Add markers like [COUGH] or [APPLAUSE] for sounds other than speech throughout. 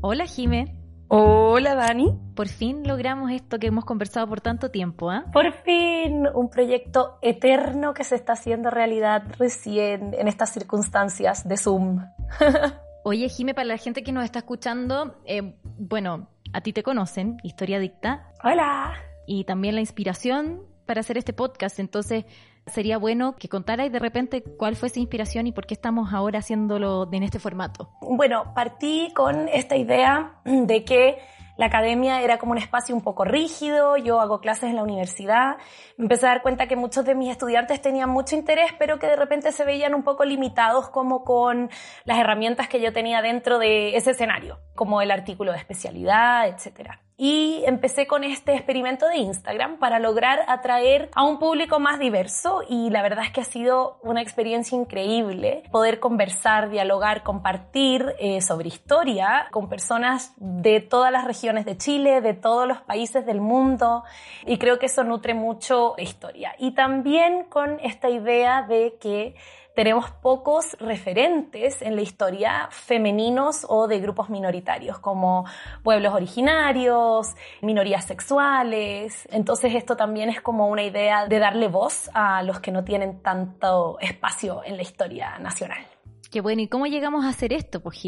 Hola Jime. Hola Dani. Por fin logramos esto que hemos conversado por tanto tiempo, ¿ah? Por fin, un proyecto eterno que se está haciendo realidad recién en estas circunstancias de Zoom. [LAUGHS] Oye, Jime, para la gente que nos está escuchando, eh, bueno, a ti te conocen, Historia Dicta. Hola. Y también la inspiración para hacer este podcast. Entonces, sería bueno que contarais de repente cuál fue esa inspiración y por qué estamos ahora haciéndolo en este formato. Bueno, partí con esta idea de que la academia era como un espacio un poco rígido, yo hago clases en la universidad, me empecé a dar cuenta que muchos de mis estudiantes tenían mucho interés, pero que de repente se veían un poco limitados como con las herramientas que yo tenía dentro de ese escenario, como el artículo de especialidad, etcétera y empecé con este experimento de Instagram para lograr atraer a un público más diverso y la verdad es que ha sido una experiencia increíble poder conversar, dialogar, compartir eh, sobre historia con personas de todas las regiones de Chile, de todos los países del mundo y creo que eso nutre mucho historia. Y también con esta idea de que tenemos pocos referentes en la historia femeninos o de grupos minoritarios, como pueblos originarios, minorías sexuales. Entonces esto también es como una idea de darle voz a los que no tienen tanto espacio en la historia nacional. Qué bueno, ¿y cómo llegamos a hacer esto, pues?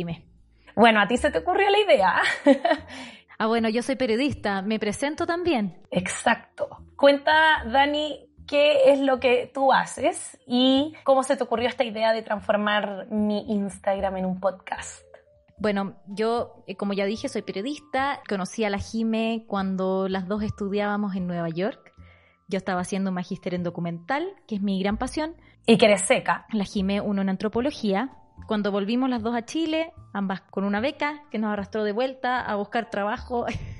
Bueno, a ti se te ocurrió la idea. [LAUGHS] ah, bueno, yo soy periodista, me presento también. Exacto. Cuenta, Dani, qué es lo que tú haces y cómo se te ocurrió esta idea de transformar mi Instagram en un podcast. Bueno, yo, eh, como ya dije, soy periodista. Conocí a la Jime cuando las dos estudiábamos en Nueva York. Yo estaba haciendo magíster en documental, que es mi gran pasión. Y que eres seca. La Jime, uno en antropología. Cuando volvimos las dos a Chile, ambas con una beca que nos arrastró de vuelta a buscar trabajo [LAUGHS]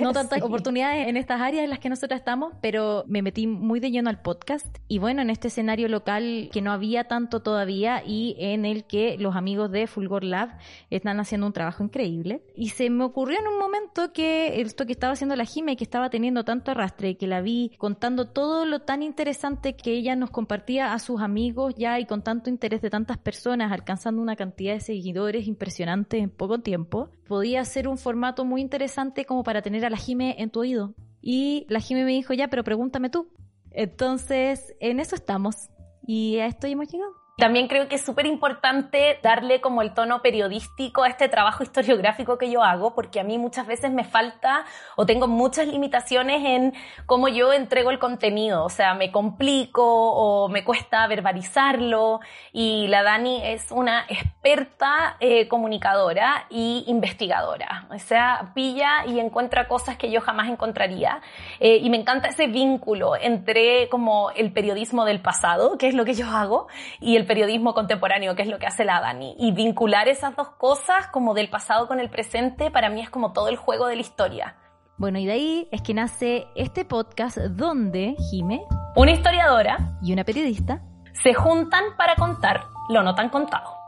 no [LAUGHS] tantas oportunidades en estas áreas en las que nosotros estamos, pero me metí muy de lleno al podcast y bueno, en este escenario local que no había tanto todavía y en el que los amigos de Fulgor Lab están haciendo un trabajo increíble. Y se me ocurrió en un momento que esto que estaba haciendo la Jime, que estaba teniendo tanto arrastre, que la vi contando todo lo tan interesante que ella nos compartía a sus amigos ya y con tanto interés de tantas personas, alcanzando una cantidad de seguidores impresionante en poco tiempo, podía ser un formato muy interesante como para tener a la Jime en tu oído. Y la Jime me dijo, ya, pero pregúntame tú. Entonces, en eso estamos. Y a esto hemos llegado. También creo que es súper importante darle como el tono periodístico a este trabajo historiográfico que yo hago, porque a mí muchas veces me falta o tengo muchas limitaciones en cómo yo entrego el contenido, o sea, me complico o me cuesta verbalizarlo. Y la Dani es una experta eh, comunicadora y investigadora, o sea, pilla y encuentra cosas que yo jamás encontraría. Eh, y me encanta ese vínculo entre como el periodismo del pasado, que es lo que yo hago, y el periodismo contemporáneo, que es lo que hace la Dani. Y vincular esas dos cosas, como del pasado con el presente, para mí es como todo el juego de la historia. Bueno, y de ahí es que nace este podcast donde Jime, una historiadora y una periodista, se juntan para contar lo no tan contado.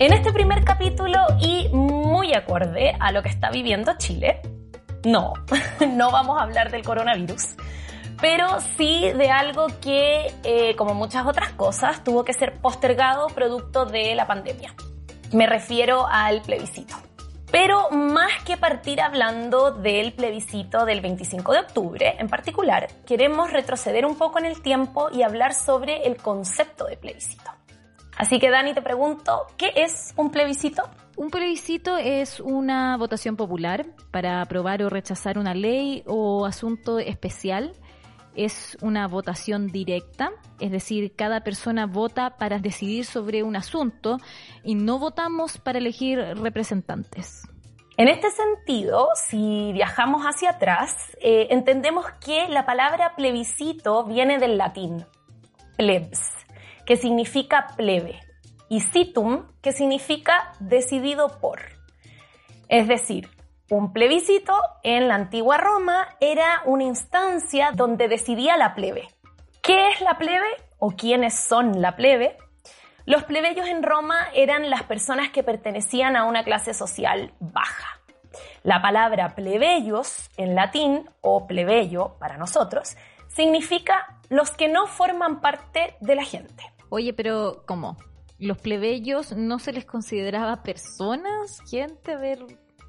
En este primer capítulo y muy acorde a lo que está viviendo Chile, no, [LAUGHS] no vamos a hablar del coronavirus, pero sí de algo que, eh, como muchas otras cosas, tuvo que ser postergado producto de la pandemia. Me refiero al plebiscito. Pero más que partir hablando del plebiscito del 25 de octubre en particular, queremos retroceder un poco en el tiempo y hablar sobre el concepto de plebiscito. Así que Dani, te pregunto, ¿qué es un plebiscito? Un plebiscito es una votación popular para aprobar o rechazar una ley o asunto especial. Es una votación directa, es decir, cada persona vota para decidir sobre un asunto y no votamos para elegir representantes. En este sentido, si viajamos hacia atrás, eh, entendemos que la palabra plebiscito viene del latín plebs, que significa plebe, y citum, que significa decidido por. Es decir, un plebiscito en la antigua Roma era una instancia donde decidía la plebe. ¿Qué es la plebe o quiénes son la plebe? Los plebeyos en Roma eran las personas que pertenecían a una clase social baja. La palabra plebeyos en latín, o plebeyo para nosotros, significa los que no forman parte de la gente. Oye, pero ¿cómo? ¿Los plebeyos no se les consideraba personas? Gente, a ver,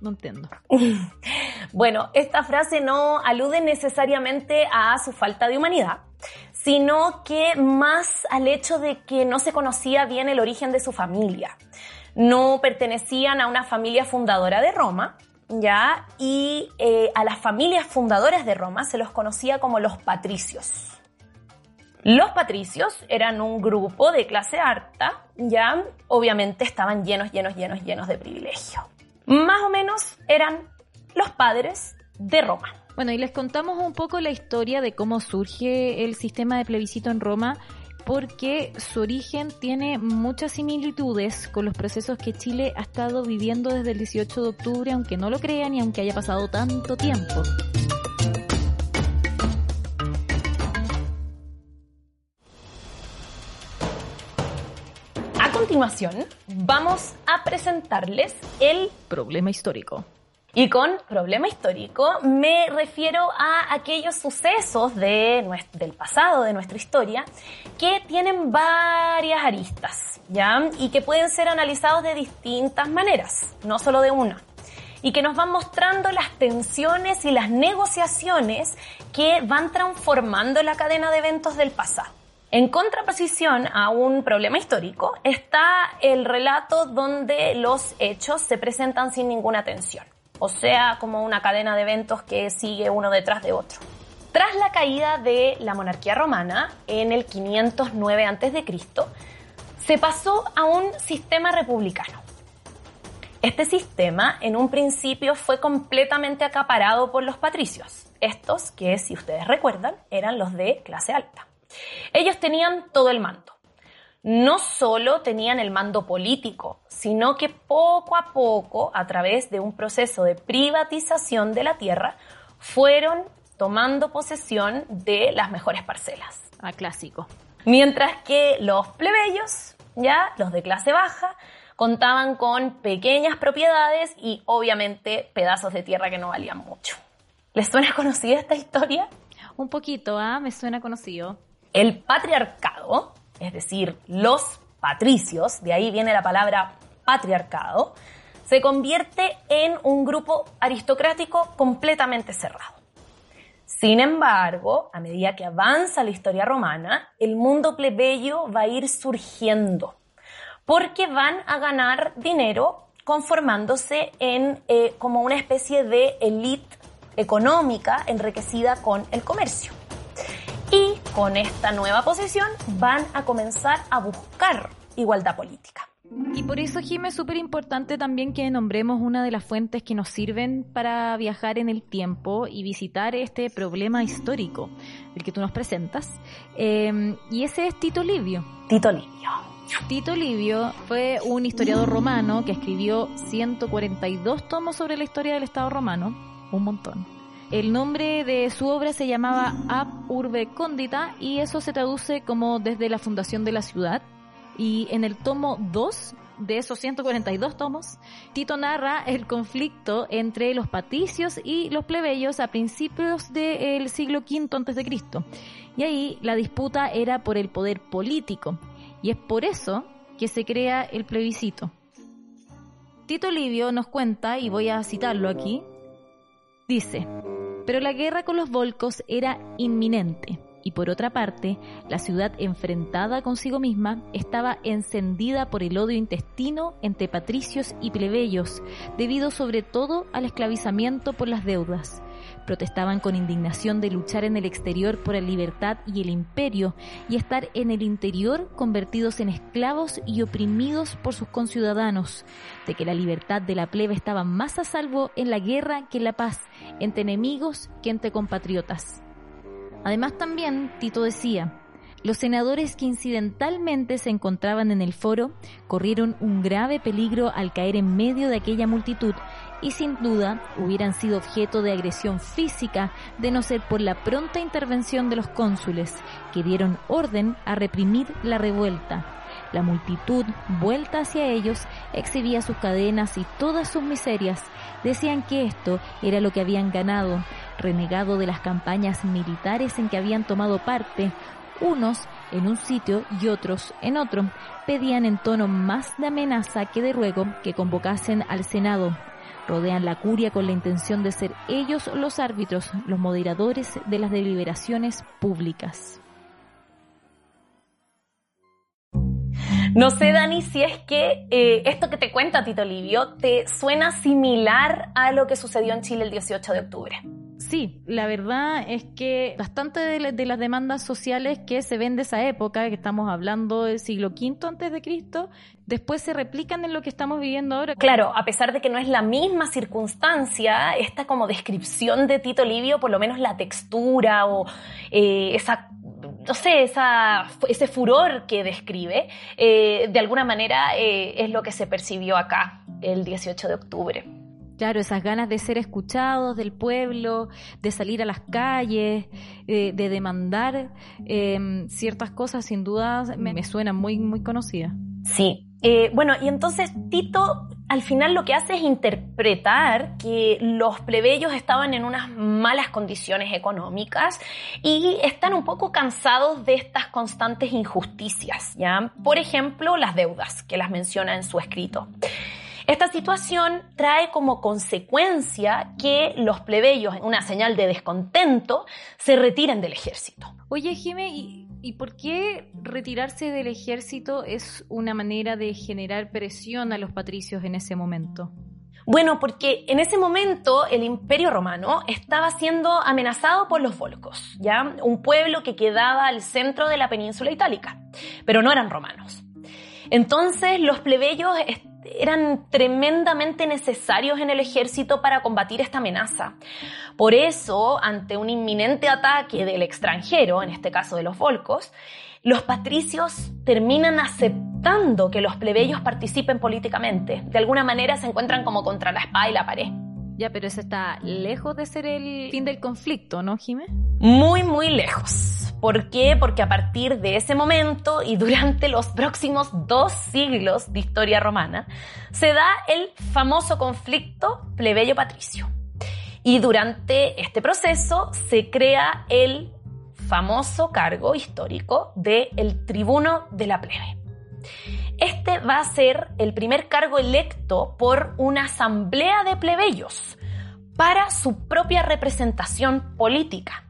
no entiendo. [LAUGHS] bueno, esta frase no alude necesariamente a su falta de humanidad, sino que más al hecho de que no se conocía bien el origen de su familia. No pertenecían a una familia fundadora de Roma, ¿ya? Y eh, a las familias fundadoras de Roma se los conocía como los patricios. Los patricios eran un grupo de clase alta, ya obviamente estaban llenos, llenos, llenos, llenos de privilegio. Más o menos eran los padres de Roma. Bueno, y les contamos un poco la historia de cómo surge el sistema de plebiscito en Roma, porque su origen tiene muchas similitudes con los procesos que Chile ha estado viviendo desde el 18 de octubre, aunque no lo crean y aunque haya pasado tanto tiempo. A continuación, vamos a presentarles el problema histórico. Y con problema histórico me refiero a aquellos sucesos de del pasado, de nuestra historia, que tienen varias aristas, ¿ya? Y que pueden ser analizados de distintas maneras, no solo de una. Y que nos van mostrando las tensiones y las negociaciones que van transformando la cadena de eventos del pasado. En contraposición a un problema histórico está el relato donde los hechos se presentan sin ninguna tensión o sea, como una cadena de eventos que sigue uno detrás de otro. Tras la caída de la monarquía romana en el 509 a.C., se pasó a un sistema republicano. Este sistema en un principio fue completamente acaparado por los patricios, estos que si ustedes recuerdan eran los de clase alta. Ellos tenían todo el mando no solo tenían el mando político, sino que poco a poco, a través de un proceso de privatización de la tierra, fueron tomando posesión de las mejores parcelas. Ah, clásico. Mientras que los plebeyos, ya, los de clase baja, contaban con pequeñas propiedades y obviamente pedazos de tierra que no valían mucho. ¿Les suena conocida esta historia? Un poquito, ¿ah? Me suena conocido. El patriarcado es decir, los patricios, de ahí viene la palabra patriarcado, se convierte en un grupo aristocrático completamente cerrado. Sin embargo, a medida que avanza la historia romana, el mundo plebeyo va a ir surgiendo, porque van a ganar dinero conformándose en eh, como una especie de élite económica enriquecida con el comercio. Con esta nueva posición van a comenzar a buscar igualdad política. Y por eso, Jim, es súper importante también que nombremos una de las fuentes que nos sirven para viajar en el tiempo y visitar este problema histórico, el que tú nos presentas. Em, y ese es Tito Livio. Tito Livio. Tito Livio fue un historiador romano que escribió 142 tomos sobre la historia del Estado romano, un montón. El nombre de su obra se llamaba Ab Urbe Condita y eso se traduce como desde la fundación de la ciudad. Y en el tomo 2 de esos 142 tomos, Tito narra el conflicto entre los patricios y los plebeyos a principios del siglo V a.C. Y ahí la disputa era por el poder político. Y es por eso que se crea el plebiscito. Tito Livio nos cuenta, y voy a citarlo aquí, dice, pero la guerra con los volcos era inminente y por otra parte, la ciudad enfrentada consigo misma estaba encendida por el odio intestino entre patricios y plebeyos, debido sobre todo al esclavizamiento por las deudas. Protestaban con indignación de luchar en el exterior por la libertad y el imperio y estar en el interior convertidos en esclavos y oprimidos por sus conciudadanos, de que la libertad de la plebe estaba más a salvo en la guerra que en la paz, entre enemigos que entre compatriotas. Además también Tito decía, los senadores que incidentalmente se encontraban en el foro corrieron un grave peligro al caer en medio de aquella multitud y sin duda hubieran sido objeto de agresión física de no ser por la pronta intervención de los cónsules, que dieron orden a reprimir la revuelta. La multitud, vuelta hacia ellos, exhibía sus cadenas y todas sus miserias. Decían que esto era lo que habían ganado, renegado de las campañas militares en que habían tomado parte, unos en un sitio y otros en otro. Pedían en tono más de amenaza que de ruego que convocasen al Senado. Rodean la curia con la intención de ser ellos los árbitros, los moderadores de las deliberaciones públicas. No sé, Dani, si es que eh, esto que te cuenta Tito Livio te suena similar a lo que sucedió en Chile el 18 de octubre. Sí, la verdad es que bastante de, las demandas sociales que se ven de esa época, que estamos hablando del siglo V antes de Cristo, después se replican en lo que estamos viviendo ahora. Claro, a pesar de que no es la misma circunstancia, esta como descripción de Tito Livio, por lo menos la textura o eh, esa no sé, ese furor que describe, eh, de alguna manera eh, es lo que se percibió acá el 18 de octubre. Claro, esas ganas de ser escuchados del pueblo, de salir a las calles, eh, de demandar em, ciertas cosas, sin duda me, me suenan muy, muy conocidas. Sí. Eh, bueno, y entonces Tito al final lo que hace es interpretar que los plebeyos estaban en unas malas condiciones económicas y están un poco cansados de estas constantes injusticias, ¿ya? Por ejemplo, las deudas, que las menciona en su escrito. Esta situación trae como consecuencia que los plebeyos, en una señal de descontento, se retiren del ejército. Oye, Jime, ¿y, por qué retirarse del ejército es una manera de generar presión a los patricios en ese momento? Bueno, porque en ese momento el Imperio Romano estaba siendo amenazado por los volcos, ¿ya? Un pueblo que quedaba al centro de la península itálica, pero no eran romanos. Entonces los plebeyos eran tremendamente necesarios en el ejército para combatir esta amenaza. Por eso, ante un inminente ataque del extranjero, en este caso de los volcos, los patricios terminan aceptando que los plebeyos participen políticamente. De alguna manera se encuentran como contra la espada y la pared. Pero eso está lejos de ser el fin del conflicto, ¿no, Jimé? Muy, muy lejos. ¿Por qué? Porque a partir de ese momento y durante los próximos dos siglos de historia romana, se da el famoso conflicto plebeyo-patricio. Y durante este proceso se crea el famoso cargo histórico de el tribuno de la plebe. Este va a ser el primer cargo electo por una asamblea de plebeyos para su propia representación política.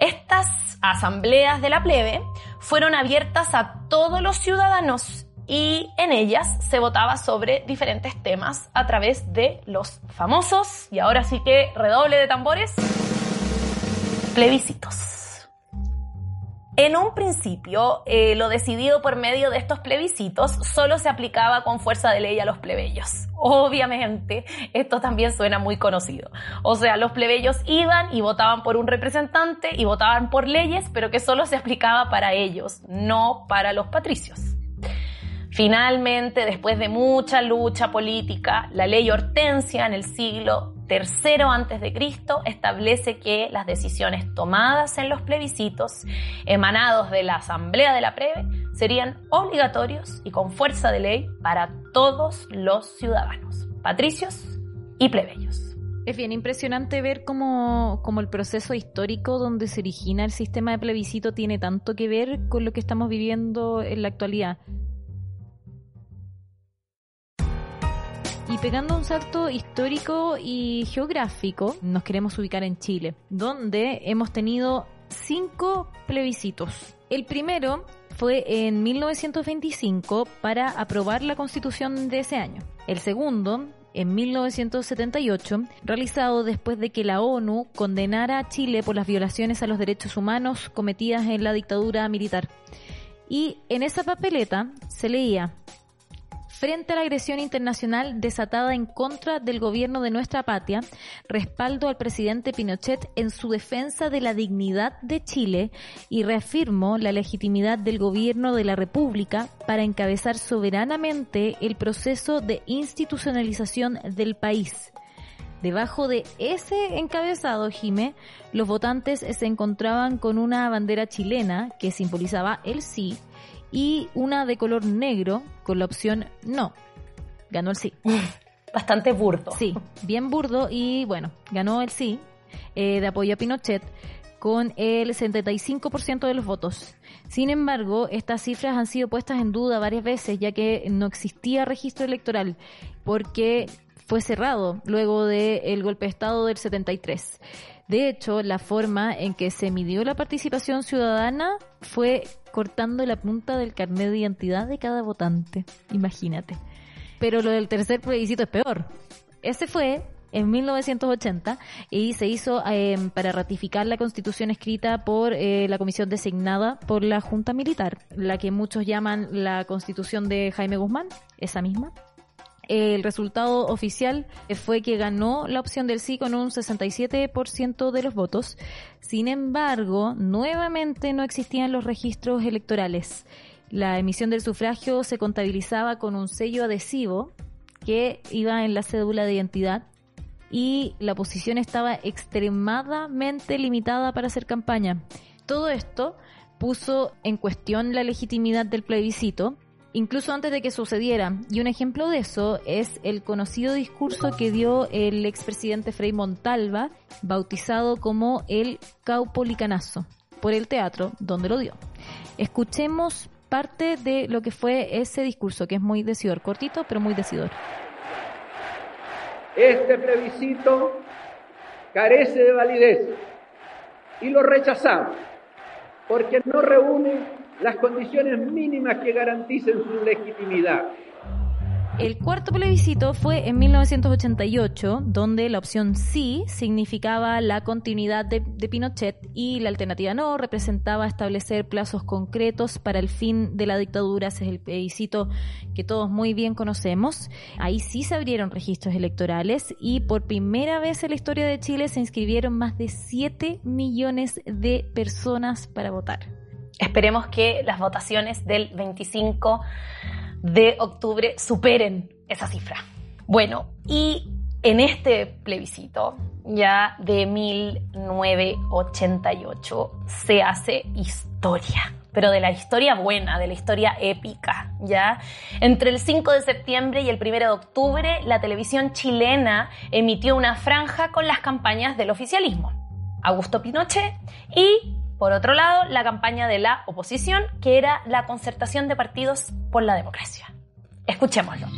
Estas asambleas de la plebe fueron abiertas a todos los ciudadanos y en ellas se votaba sobre diferentes temas a través de los famosos, y ahora sí que redoble de tambores, plebiscitos. En un principio, eh, lo decidido por medio de estos plebiscitos solo se aplicaba con fuerza de ley a los plebeyos. Obviamente, esto también suena muy conocido. O sea, los plebeyos iban y votaban por un representante y votaban por leyes, pero que solo se aplicaba para ellos, no para los patricios. Finalmente, después de mucha lucha política, la ley Hortensia en el siglo tercero antes de Cristo establece que las decisiones tomadas en los plebiscitos emanados de la Asamblea de la Preve serían obligatorios y con fuerza de ley para todos los ciudadanos, patricios y plebeyos. Es bien impresionante ver cómo, cómo, el proceso histórico donde se origina el sistema de plebiscito tiene tanto que ver con lo que estamos viviendo en la actualidad. Y pegando un salto histórico y geográfico, nos queremos ubicar en Chile, donde hemos tenido cinco plebiscitos. El primero fue en 1925 para aprobar la constitución de ese año. El segundo en 1978, realizado después de que la ONU condenara a Chile por las violaciones a los derechos humanos cometidas en la dictadura militar. Y en esa papeleta se leía, frente a la agresión internacional desatada en contra del gobierno de nuestra patria, respaldo al presidente Pinochet en su defensa de la dignidad de Chile y reafirmo la legitimidad del gobierno de la República para encabezar soberanamente el proceso de institucionalización del país. Debajo de ese encabezado, Jime, los votantes se encontraban con una bandera chilena que simbolizaba el sí y una de color negro con la opción no. Ganó el sí. [LAUGHS] Bastante burdo. Sí, bien burdo y bueno, ganó el sí eh, de apoyo a Pinochet con el 75% de los votos. Sin embargo, estas cifras han sido puestas en duda varias veces ya que no existía registro electoral porque fue cerrado luego del golpe de Estado del 73. De hecho, la forma en que se midió la participación ciudadana fue cortando la punta del carnet de identidad de cada votante. Imagínate. Pero lo del tercer plebiscito es peor. Ese fue en 1980 y se hizo em, para ratificar la constitución escrita por eh, la comisión designada por la Junta Militar, la que muchos llaman la constitución de Jaime Guzmán, esa misma. El resultado oficial fue que ganó la opción del sí con un 67% de los votos. Sin embargo, nuevamente no existían los registros electorales. La emisión del sufragio se contabilizaba con un sello adhesivo que iba en la cédula de identidad y la posición estaba extremadamente limitada para hacer campaña. Todo esto puso en cuestión la legitimidad del plebiscito incluso antes de que sucediera. Y un ejemplo de eso es el conocido discurso que dio el expresidente Frei Montalva, bautizado como el Caupolicanazo, por el teatro donde lo dio. Escuchemos parte de lo que fue ese discurso, que es muy decidor, cortito, pero muy decidor. Este plebiscito carece de validez y lo rechazamos porque no reúne las condiciones mínimas que garanticen su legitimidad. El cuarto plebiscito fue en 1988, donde la opción sí significaba la continuidad de, Pinochet y la alternativa no representaba establecer plazos concretos para el fin de la dictadura. Ese es el plebiscito que todos muy bien conocemos. Ahí sí se abrieron registros electorales y por primera vez en la historia de Chile se inscribieron más de 7 millones de personas para votar. Esperemos que las votaciones del 25 de octubre superen esa cifra. Bueno, y en este plebiscito ya de 1988 se hace historia, pero de la historia buena, de la historia épica, ¿ya? Entre el 5 de septiembre y el 1 de octubre, la televisión chilena emitió una franja con las campañas del oficialismo. Augusto Pinochet y por otro lado, la campaña de la oposición, que era la concertación de partidos por la democracia. Escuchémoslo.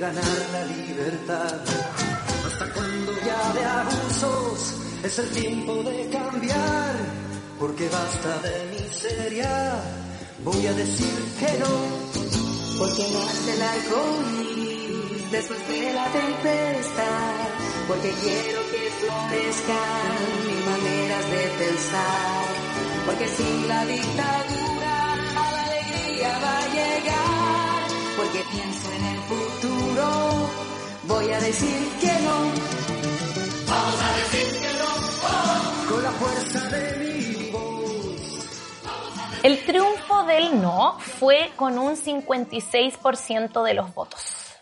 Ganar la libertad. Hasta cuando ya de abusos es el tiempo de cambiar, porque basta de miseria. Voy a decir que no, porque nace el arcoíris después de la tempestad, porque quiero que florezcan mis maneras de pensar, porque sin la dictadura la alegría va a porque pienso en el futuro, voy a decir que no. Vamos a decir que no, con la fuerza de mi voz. El triunfo del no fue con un 56% de los votos.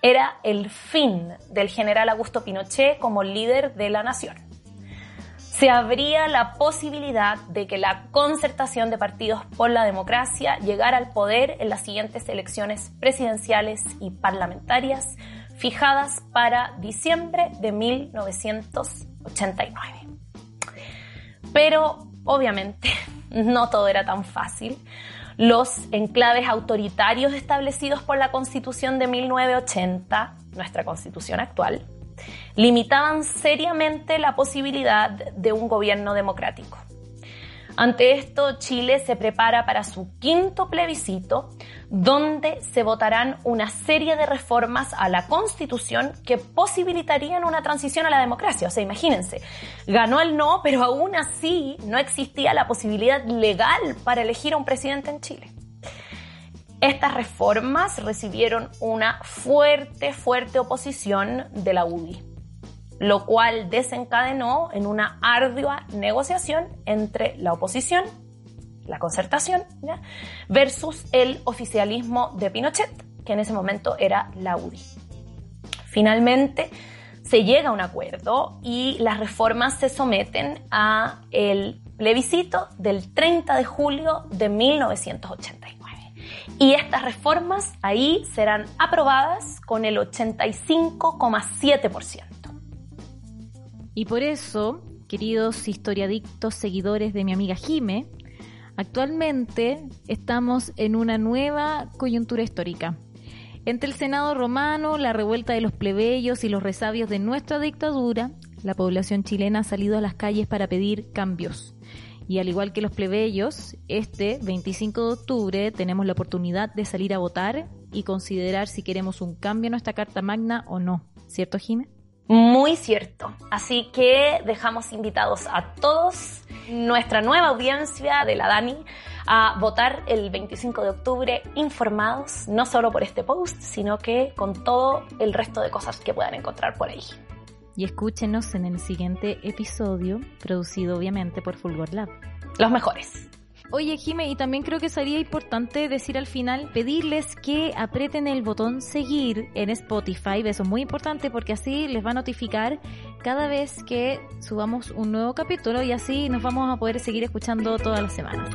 Era el fin del general Augusto Pinochet como líder de la nación. Se abría la posibilidad de que la concertación de partidos por la democracia llegara al poder en las siguientes elecciones presidenciales y parlamentarias fijadas para diciembre de 1989. Pero, obviamente, [LAUGHS] no todo era tan fácil. Los enclaves autoritarios establecidos por la Constitución de 1980, nuestra Constitución actual, limitaban seriamente la posibilidad de un gobierno democrático. Ante esto, Chile se prepara para su quinto plebiscito, donde se votarán una serie de reformas a la Constitución que posibilitarían una transición a la democracia. O sea, imagínense, ganó el no, pero aún así no existía la posibilidad legal para elegir a un presidente en Chile. Estas reformas recibieron una fuerte, fuerte oposición de la UDI lo cual desencadenó en una ardua negociación entre la oposición, la concertación, versus el oficialismo de Pinochet, que en ese momento era la UDI. Finalmente se llega a un acuerdo y las reformas se someten a el plebiscito del 30 de julio de 1989. Y estas reformas ahí serán aprobadas con el 85,7%. Y por eso, queridos historiadictos seguidores de mi amiga Jime, actualmente estamos en una nueva coyuntura histórica. Entre el Senado romano, la revuelta de los plebeyos y los resabios de nuestra dictadura, la población chilena ha salido a las calles para pedir cambios. Y al igual que los plebeyos, este 25 de octubre tenemos la oportunidad de salir a votar y considerar si queremos un cambio en nuestra Carta Magna o no. ¿Cierto, Jime? Muy cierto. Así que dejamos invitados a todos, nuestra nueva audiencia de la Dani, a votar el 25 de octubre informados, no solo por este post, sino que con todo el resto de cosas que puedan encontrar por ahí. Y escúchenos en el siguiente episodio, producido obviamente por Fulgor Lab. Los mejores. Oye, Jime, y también creo que sería importante decir al final, pedirles que aprieten el botón seguir en Spotify. Eso es muy importante porque así les va a notificar cada vez que subamos un nuevo capítulo y así nos vamos a poder seguir escuchando todas las semanas.